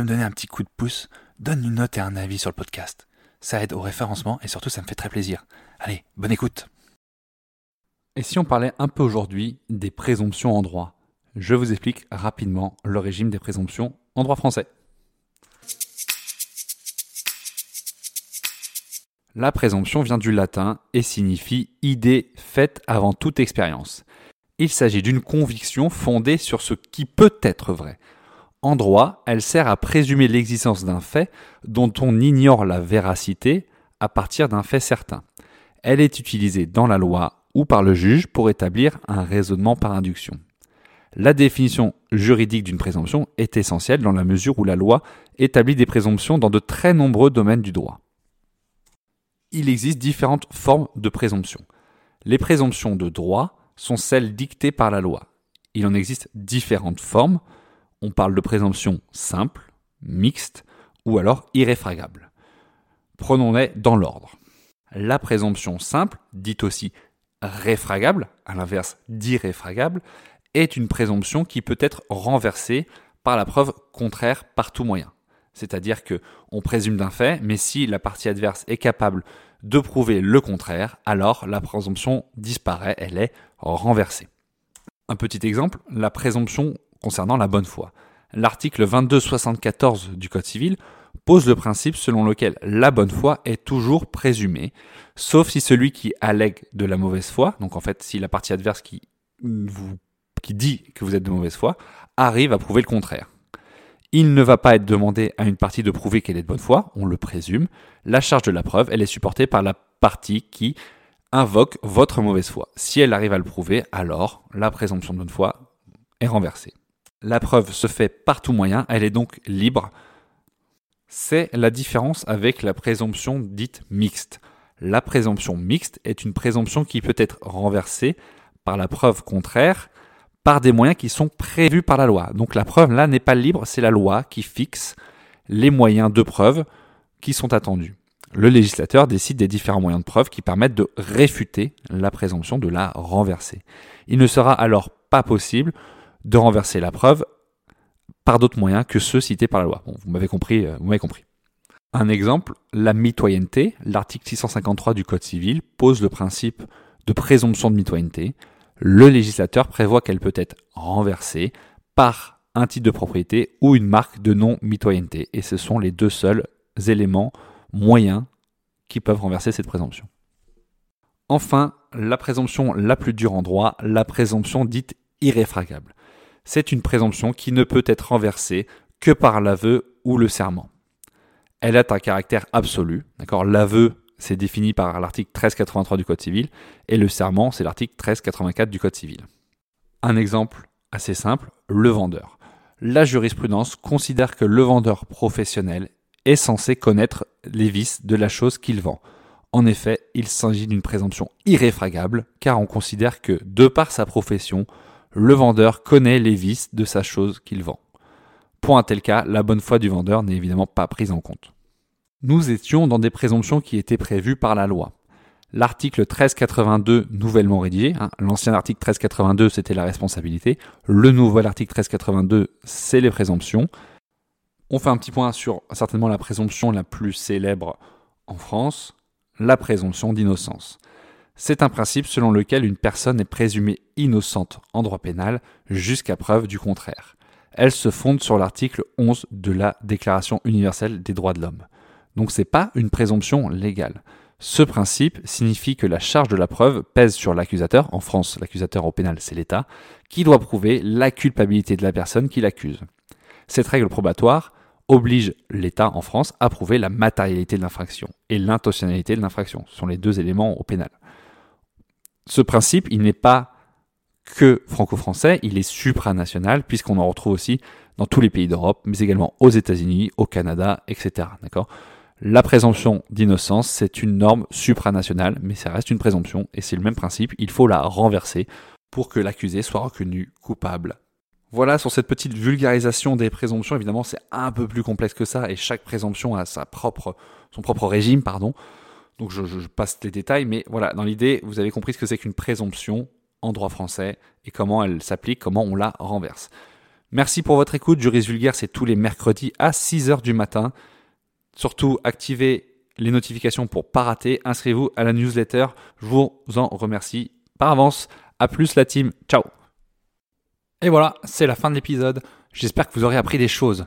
Me donner un petit coup de pouce, donne une note et un avis sur le podcast. Ça aide au référencement et surtout ça me fait très plaisir. Allez, bonne écoute. Et si on parlait un peu aujourd'hui des présomptions en droit Je vous explique rapidement le régime des présomptions en droit français. La présomption vient du latin et signifie idée faite avant toute expérience. Il s'agit d'une conviction fondée sur ce qui peut être vrai. En droit, elle sert à présumer l'existence d'un fait dont on ignore la véracité à partir d'un fait certain. Elle est utilisée dans la loi ou par le juge pour établir un raisonnement par induction. La définition juridique d'une présomption est essentielle dans la mesure où la loi établit des présomptions dans de très nombreux domaines du droit. Il existe différentes formes de présomption. Les présomptions de droit sont celles dictées par la loi. Il en existe différentes formes. On parle de présomption simple, mixte ou alors irréfragable. Prenons-les dans l'ordre. La présomption simple, dite aussi réfragable, à l'inverse d'irréfragable, est une présomption qui peut être renversée par la preuve contraire par tout moyen. C'est-à-dire que on présume d'un fait, mais si la partie adverse est capable de prouver le contraire, alors la présomption disparaît, elle est renversée. Un petit exemple, la présomption concernant la bonne foi. L'article 2274 du Code civil pose le principe selon lequel la bonne foi est toujours présumée, sauf si celui qui allègue de la mauvaise foi, donc en fait si la partie adverse qui, vous, qui dit que vous êtes de mauvaise foi, arrive à prouver le contraire. Il ne va pas être demandé à une partie de prouver qu'elle est de bonne foi, on le présume. La charge de la preuve, elle est supportée par la partie qui invoque votre mauvaise foi. Si elle arrive à le prouver, alors la présomption de bonne foi est renversée. La preuve se fait par tout moyen, elle est donc libre c'est la différence avec la présomption dite mixte. La présomption mixte est une présomption qui peut être renversée par la preuve contraire par des moyens qui sont prévus par la loi. Donc la preuve là n'est pas libre, c'est la loi qui fixe les moyens de preuve qui sont attendus. Le législateur décide des différents moyens de preuve qui permettent de réfuter la présomption, de la renverser. Il ne sera alors pas possible de renverser la preuve par d'autres moyens que ceux cités par la loi. vous m'avez compris, euh, vous m'avez compris. Un exemple, la mitoyenneté, l'article 653 du Code civil pose le principe de présomption de mitoyenneté. Le législateur prévoit qu'elle peut être renversée par un titre de propriété ou une marque de non-mitoyenneté. Et ce sont les deux seuls éléments moyens qui peuvent renverser cette présomption. Enfin, la présomption la plus dure en droit, la présomption dite irréfragable c'est une présomption qui ne peut être renversée que par l'aveu ou le serment. Elle a un caractère absolu. D'accord? L'aveu, c'est défini par l'article 1383 du Code civil et le serment, c'est l'article 1384 du Code civil. Un exemple assez simple, le vendeur. La jurisprudence considère que le vendeur professionnel est censé connaître les vices de la chose qu'il vend. En effet, il s'agit d'une présomption irréfragable car on considère que, de par sa profession, le vendeur connaît les vices de sa chose qu'il vend. Pour un tel cas, la bonne foi du vendeur n'est évidemment pas prise en compte. Nous étions dans des présomptions qui étaient prévues par la loi. L'article 1382 nouvellement rédigé, hein, l'ancien article 1382 c'était la responsabilité, le nouvel article 1382 c'est les présomptions. On fait un petit point sur certainement la présomption la plus célèbre en France, la présomption d'innocence. C'est un principe selon lequel une personne est présumée innocente en droit pénal jusqu'à preuve du contraire. Elle se fonde sur l'article 11 de la Déclaration universelle des droits de l'homme. Donc c'est pas une présomption légale. Ce principe signifie que la charge de la preuve pèse sur l'accusateur, en France l'accusateur au pénal c'est l'État, qui doit prouver la culpabilité de la personne qui l'accuse. Cette règle probatoire oblige l'État en France à prouver la matérialité de l'infraction et l'intentionnalité de l'infraction. Ce sont les deux éléments au pénal. Ce principe, il n'est pas que franco-français, il est supranational puisqu'on en retrouve aussi dans tous les pays d'Europe, mais également aux États-Unis, au Canada, etc. D'accord? La présomption d'innocence, c'est une norme supranationale, mais ça reste une présomption et c'est le même principe. Il faut la renverser pour que l'accusé soit reconnu coupable. Voilà sur cette petite vulgarisation des présomptions. Évidemment, c'est un peu plus complexe que ça et chaque présomption a sa propre, son propre régime, pardon. Donc je, passe les détails, mais voilà, dans l'idée, vous avez compris ce que c'est qu'une présomption en droit français et comment elle s'applique, comment on la renverse. Merci pour votre écoute. Juris Vulgaire, c'est tous les mercredis à 6h du matin. Surtout, activez les notifications pour pas rater. Inscrivez-vous à la newsletter. Je vous en remercie par avance. A plus la team. Ciao. Et voilà, c'est la fin de l'épisode. J'espère que vous aurez appris des choses.